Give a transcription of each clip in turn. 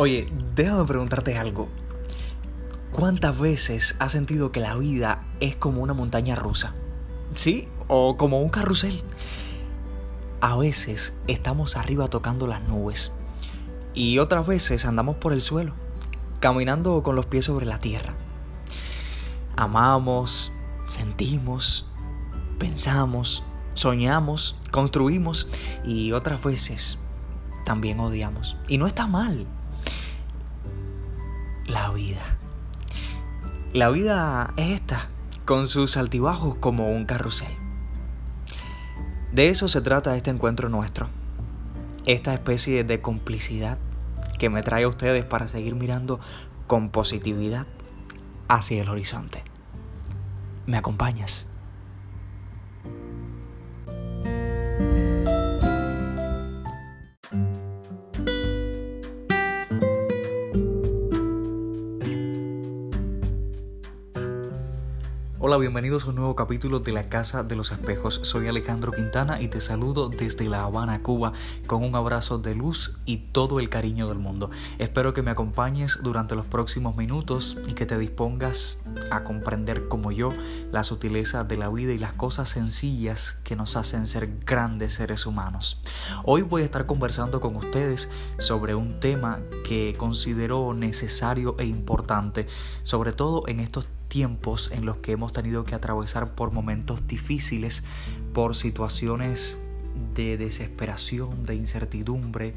Oye, déjame preguntarte algo. ¿Cuántas veces has sentido que la vida es como una montaña rusa? ¿Sí? O como un carrusel. A veces estamos arriba tocando las nubes y otras veces andamos por el suelo, caminando con los pies sobre la tierra. Amamos, sentimos, pensamos, soñamos, construimos y otras veces también odiamos. Y no está mal. La vida. La vida es esta, con sus altibajos como un carrusel. De eso se trata este encuentro nuestro. Esta especie de complicidad que me trae a ustedes para seguir mirando con positividad hacia el horizonte. ¿Me acompañas? Hola, bienvenidos a un nuevo capítulo de La Casa de los Espejos. Soy Alejandro Quintana y te saludo desde La Habana, Cuba, con un abrazo de luz y todo el cariño del mundo. Espero que me acompañes durante los próximos minutos y que te dispongas a comprender como yo la sutileza de la vida y las cosas sencillas que nos hacen ser grandes seres humanos. Hoy voy a estar conversando con ustedes sobre un tema que considero necesario e importante, sobre todo en estos tiempos en los que hemos tenido que atravesar por momentos difíciles, por situaciones de desesperación, de incertidumbre,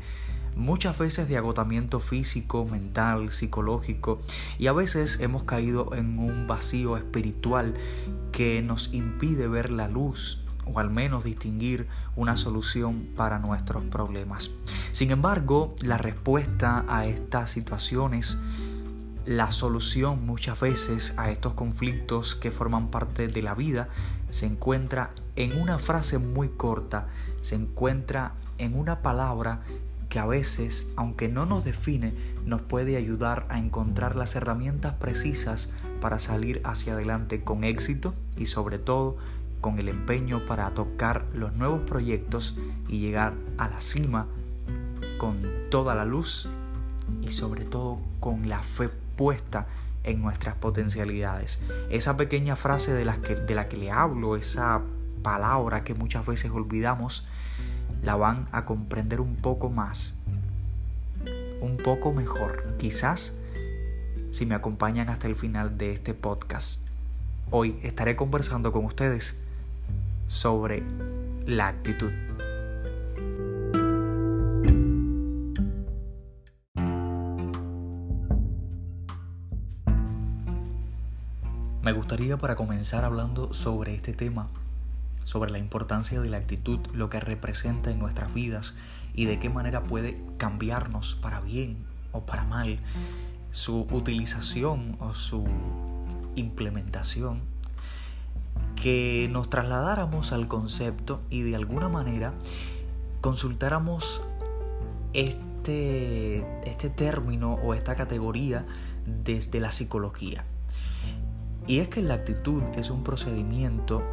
muchas veces de agotamiento físico, mental, psicológico y a veces hemos caído en un vacío espiritual que nos impide ver la luz o al menos distinguir una solución para nuestros problemas. Sin embargo, la respuesta a estas situaciones la solución muchas veces a estos conflictos que forman parte de la vida se encuentra en una frase muy corta, se encuentra en una palabra que a veces, aunque no nos define, nos puede ayudar a encontrar las herramientas precisas para salir hacia adelante con éxito y sobre todo con el empeño para tocar los nuevos proyectos y llegar a la cima con toda la luz y sobre todo con la fe en nuestras potencialidades. Esa pequeña frase de la, que, de la que le hablo, esa palabra que muchas veces olvidamos, la van a comprender un poco más, un poco mejor, quizás si me acompañan hasta el final de este podcast. Hoy estaré conversando con ustedes sobre la actitud. Me gustaría para comenzar hablando sobre este tema, sobre la importancia de la actitud, lo que representa en nuestras vidas y de qué manera puede cambiarnos para bien o para mal, su utilización o su implementación, que nos trasladáramos al concepto y de alguna manera consultáramos este, este término o esta categoría desde la psicología. Y es que la actitud es un procedimiento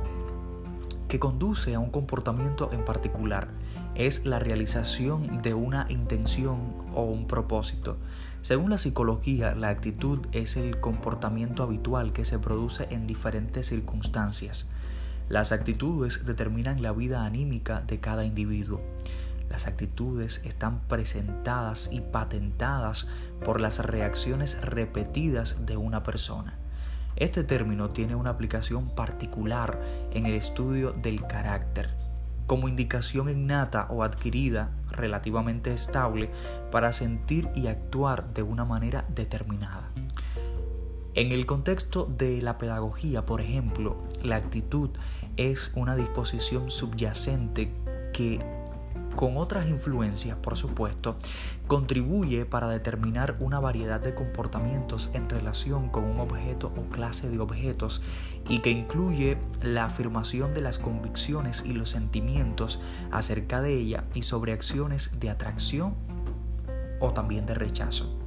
que conduce a un comportamiento en particular. Es la realización de una intención o un propósito. Según la psicología, la actitud es el comportamiento habitual que se produce en diferentes circunstancias. Las actitudes determinan la vida anímica de cada individuo. Las actitudes están presentadas y patentadas por las reacciones repetidas de una persona. Este término tiene una aplicación particular en el estudio del carácter, como indicación innata o adquirida relativamente estable para sentir y actuar de una manera determinada. En el contexto de la pedagogía, por ejemplo, la actitud es una disposición subyacente que con otras influencias, por supuesto, contribuye para determinar una variedad de comportamientos en relación con un objeto o clase de objetos y que incluye la afirmación de las convicciones y los sentimientos acerca de ella y sobre acciones de atracción o también de rechazo.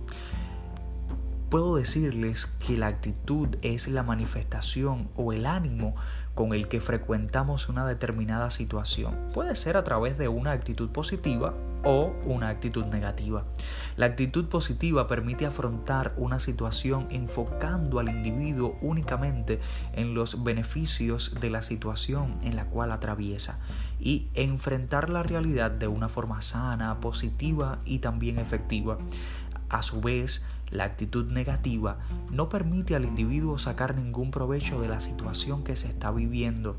Puedo decirles que la actitud es la manifestación o el ánimo con el que frecuentamos una determinada situación. Puede ser a través de una actitud positiva o una actitud negativa. La actitud positiva permite afrontar una situación enfocando al individuo únicamente en los beneficios de la situación en la cual atraviesa y enfrentar la realidad de una forma sana, positiva y también efectiva. A su vez, la actitud negativa no permite al individuo sacar ningún provecho de la situación que se está viviendo,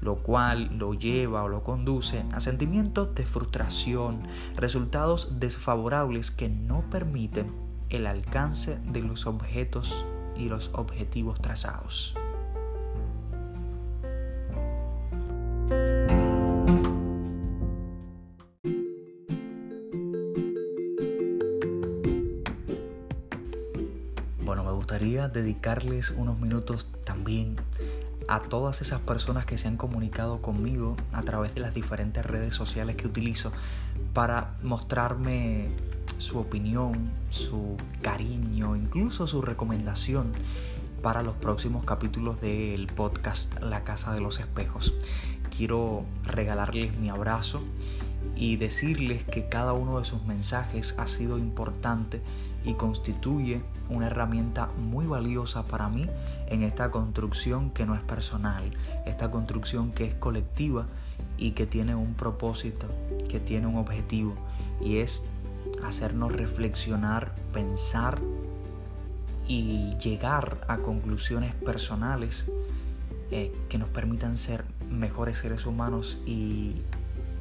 lo cual lo lleva o lo conduce a sentimientos de frustración, resultados desfavorables que no permiten el alcance de los objetos y los objetivos trazados. Gustaría dedicarles unos minutos también a todas esas personas que se han comunicado conmigo a través de las diferentes redes sociales que utilizo para mostrarme su opinión, su cariño, incluso su recomendación para los próximos capítulos del podcast La Casa de los Espejos. Quiero regalarles mi abrazo y decirles que cada uno de sus mensajes ha sido importante y constituye una herramienta muy valiosa para mí en esta construcción que no es personal, esta construcción que es colectiva y que tiene un propósito, que tiene un objetivo y es hacernos reflexionar, pensar y llegar a conclusiones personales eh, que nos permitan ser mejores seres humanos y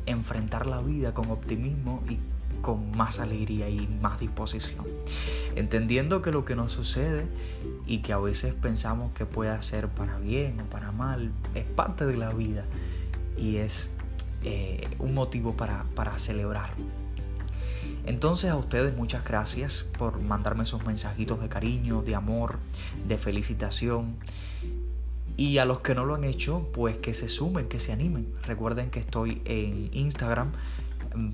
enfrentar la vida con optimismo y con más alegría y más disposición. Entendiendo que lo que nos sucede y que a veces pensamos que puede ser para bien o para mal, es parte de la vida y es eh, un motivo para, para celebrar. Entonces a ustedes muchas gracias por mandarme esos mensajitos de cariño, de amor, de felicitación. Y a los que no lo han hecho, pues que se sumen, que se animen. Recuerden que estoy en Instagram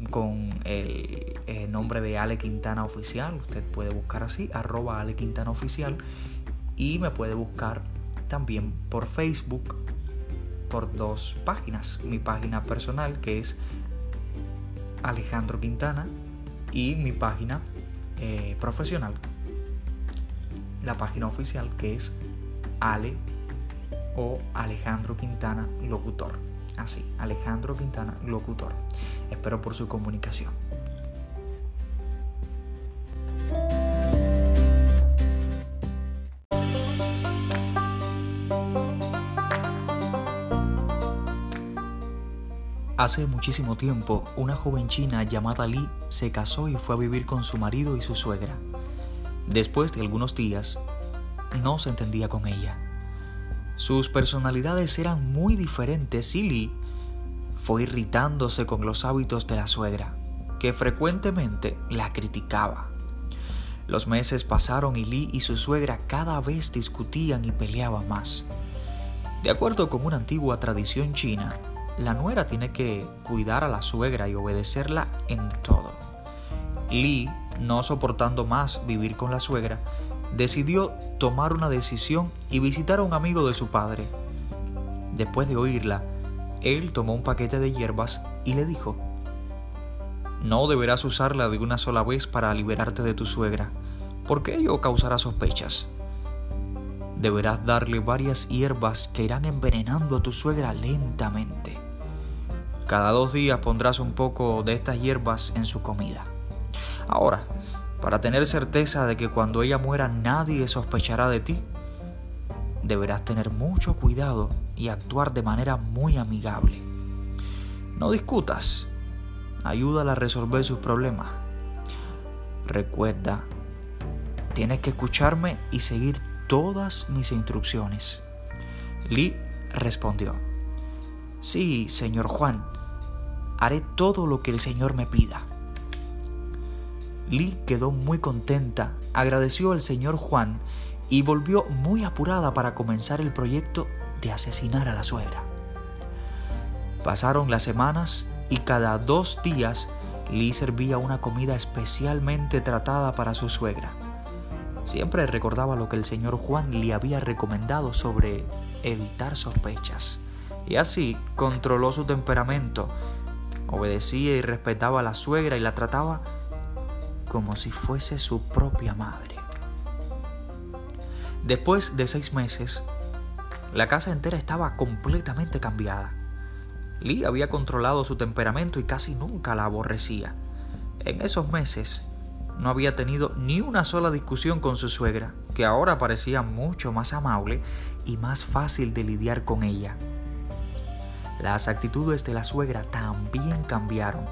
con el, nombre de Ale Quintana Oficial. Usted puede buscar así, arroba Ale Quintana Oficial. Y me puede buscar también por Facebook por dos páginas. Mi página personal que es Alejandro Quintana y mi página eh, profesional. La página oficial que es Ale o Alejandro Quintana Locutor así, Alejandro Quintana, locutor. Espero por su comunicación. Hace muchísimo tiempo, una joven china llamada Li se casó y fue a vivir con su marido y su suegra. Después de algunos días, no se entendía con ella. Sus personalidades eran muy diferentes y Lee fue irritándose con los hábitos de la suegra, que frecuentemente la criticaba. Los meses pasaron y Lee y su suegra cada vez discutían y peleaban más. De acuerdo con una antigua tradición china, la nuera tiene que cuidar a la suegra y obedecerla en todo. Lee, no soportando más vivir con la suegra, decidió tomar una decisión y visitar a un amigo de su padre. Después de oírla, él tomó un paquete de hierbas y le dijo, No deberás usarla de una sola vez para liberarte de tu suegra, porque ello causará sospechas. Deberás darle varias hierbas que irán envenenando a tu suegra lentamente. Cada dos días pondrás un poco de estas hierbas en su comida. Ahora, para tener certeza de que cuando ella muera nadie sospechará de ti, deberás tener mucho cuidado y actuar de manera muy amigable. No discutas, ayúdala a resolver sus problemas. Recuerda, tienes que escucharme y seguir todas mis instrucciones. Lee respondió, Sí, señor Juan, haré todo lo que el Señor me pida. Lee quedó muy contenta, agradeció al señor Juan y volvió muy apurada para comenzar el proyecto de asesinar a la suegra. Pasaron las semanas y cada dos días Lee servía una comida especialmente tratada para su suegra. Siempre recordaba lo que el señor Juan le había recomendado sobre evitar sospechas. Y así controló su temperamento. Obedecía y respetaba a la suegra y la trataba como si fuese su propia madre. Después de seis meses, la casa entera estaba completamente cambiada. Lee había controlado su temperamento y casi nunca la aborrecía. En esos meses no había tenido ni una sola discusión con su suegra, que ahora parecía mucho más amable y más fácil de lidiar con ella. Las actitudes de la suegra también cambiaron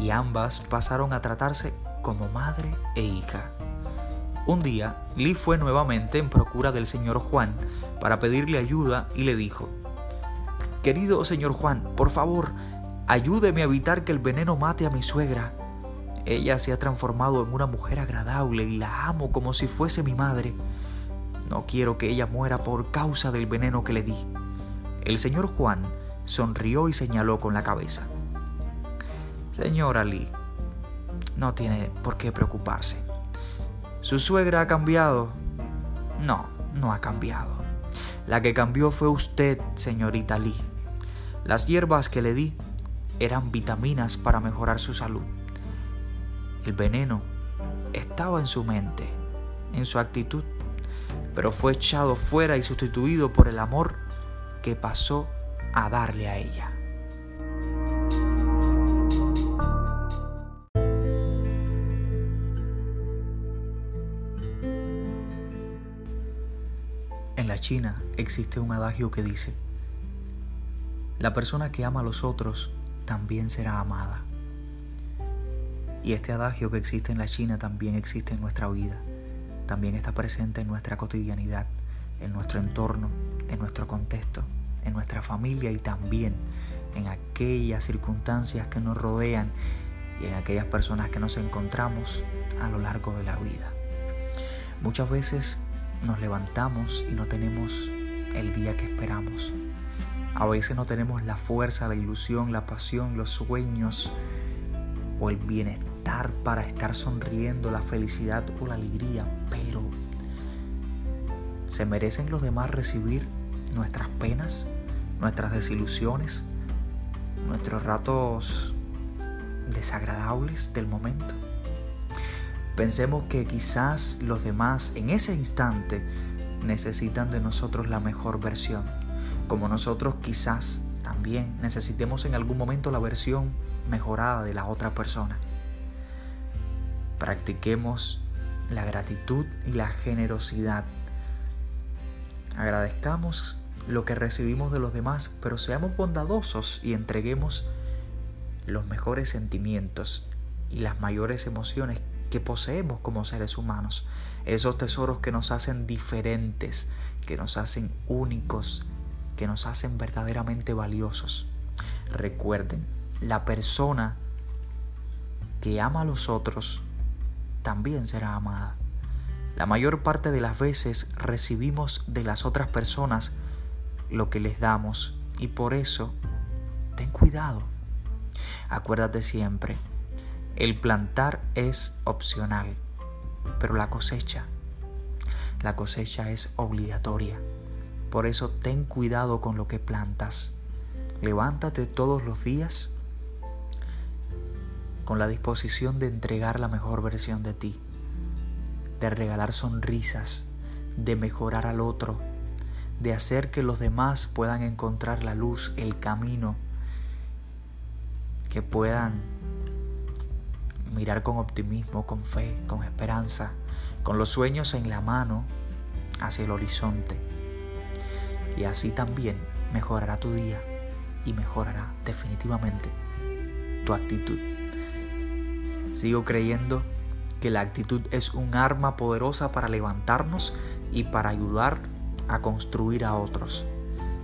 y ambas pasaron a tratarse como madre e hija. Un día, Lee fue nuevamente en procura del señor Juan para pedirle ayuda y le dijo, Querido señor Juan, por favor, ayúdeme a evitar que el veneno mate a mi suegra. Ella se ha transformado en una mujer agradable y la amo como si fuese mi madre. No quiero que ella muera por causa del veneno que le di. El señor Juan sonrió y señaló con la cabeza. Señora Lee, no tiene por qué preocuparse. ¿Su suegra ha cambiado? No, no ha cambiado. La que cambió fue usted, señorita Lee. Las hierbas que le di eran vitaminas para mejorar su salud. El veneno estaba en su mente, en su actitud, pero fue echado fuera y sustituido por el amor que pasó a darle a ella. China existe un adagio que dice, la persona que ama a los otros también será amada. Y este adagio que existe en la China también existe en nuestra vida, también está presente en nuestra cotidianidad, en nuestro entorno, en nuestro contexto, en nuestra familia y también en aquellas circunstancias que nos rodean y en aquellas personas que nos encontramos a lo largo de la vida. Muchas veces nos levantamos y no tenemos el día que esperamos. A veces no tenemos la fuerza, la ilusión, la pasión, los sueños o el bienestar para estar sonriendo, la felicidad o la alegría, pero ¿se merecen los demás recibir nuestras penas, nuestras desilusiones, nuestros ratos desagradables del momento? Pensemos que quizás los demás en ese instante necesitan de nosotros la mejor versión, como nosotros quizás también necesitemos en algún momento la versión mejorada de la otra persona. Practiquemos la gratitud y la generosidad. Agradezcamos lo que recibimos de los demás, pero seamos bondadosos y entreguemos los mejores sentimientos y las mayores emociones que poseemos como seres humanos. Esos tesoros que nos hacen diferentes, que nos hacen únicos, que nos hacen verdaderamente valiosos. Recuerden, la persona que ama a los otros también será amada. La mayor parte de las veces recibimos de las otras personas lo que les damos y por eso ten cuidado. Acuérdate siempre, el plantar es opcional, pero la cosecha, la cosecha es obligatoria. Por eso ten cuidado con lo que plantas. Levántate todos los días con la disposición de entregar la mejor versión de ti, de regalar sonrisas, de mejorar al otro, de hacer que los demás puedan encontrar la luz, el camino, que puedan mirar con optimismo, con fe, con esperanza, con los sueños en la mano hacia el horizonte. Y así también mejorará tu día y mejorará definitivamente tu actitud. Sigo creyendo que la actitud es un arma poderosa para levantarnos y para ayudar a construir a otros.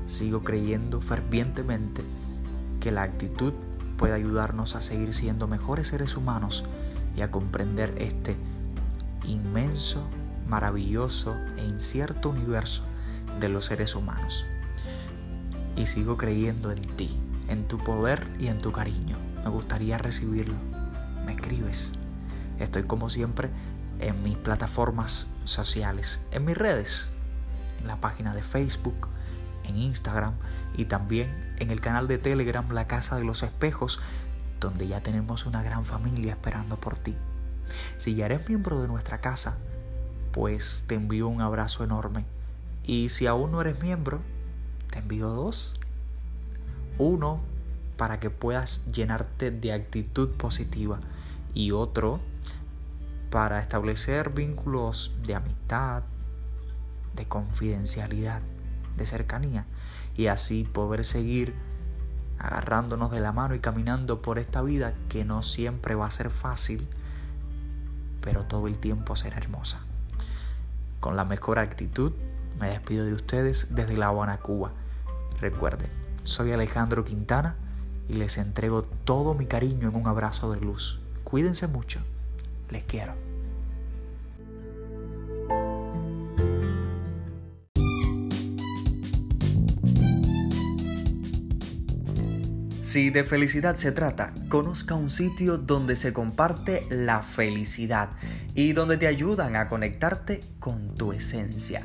Sigo creyendo fervientemente que la actitud puede ayudarnos a seguir siendo mejores seres humanos y a comprender este inmenso, maravilloso e incierto universo de los seres humanos. Y sigo creyendo en ti, en tu poder y en tu cariño. Me gustaría recibirlo me escribes. Estoy como siempre en mis plataformas sociales, en mis redes, en la página de Facebook, en Instagram y también en el canal de Telegram La Casa de los Espejos, donde ya tenemos una gran familia esperando por ti. Si ya eres miembro de nuestra casa, pues te envío un abrazo enorme. Y si aún no eres miembro, te envío dos. Uno para que puedas llenarte de actitud positiva y otro para establecer vínculos de amistad, de confidencialidad, de cercanía y así poder seguir agarrándonos de la mano y caminando por esta vida que no siempre va a ser fácil, pero todo el tiempo será hermosa. Con la mejor actitud me despido de ustedes desde La Habana, Cuba. Recuerden, soy Alejandro Quintana y les entrego todo mi cariño en un abrazo de luz. Cuídense mucho. Les quiero. Si de felicidad se trata, conozca un sitio donde se comparte la felicidad y donde te ayudan a conectarte con tu esencia.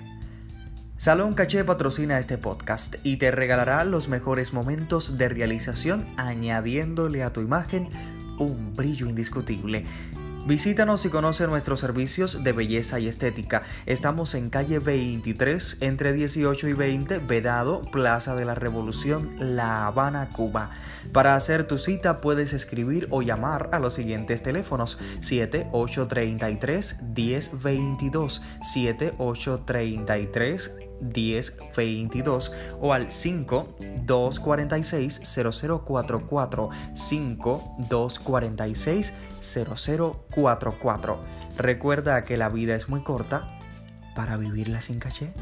Salón Caché patrocina este podcast y te regalará los mejores momentos de realización añadiéndole a tu imagen un brillo indiscutible. Visítanos y conoce nuestros servicios de belleza y estética. Estamos en calle 23, entre 18 y 20, Vedado, Plaza de la Revolución, La Habana, Cuba. Para hacer tu cita puedes escribir o llamar a los siguientes teléfonos 7833 1022 7833 1022 o al 5 246 0044 5 246 0044. Recuerda que la vida es muy corta para vivirla sin caché.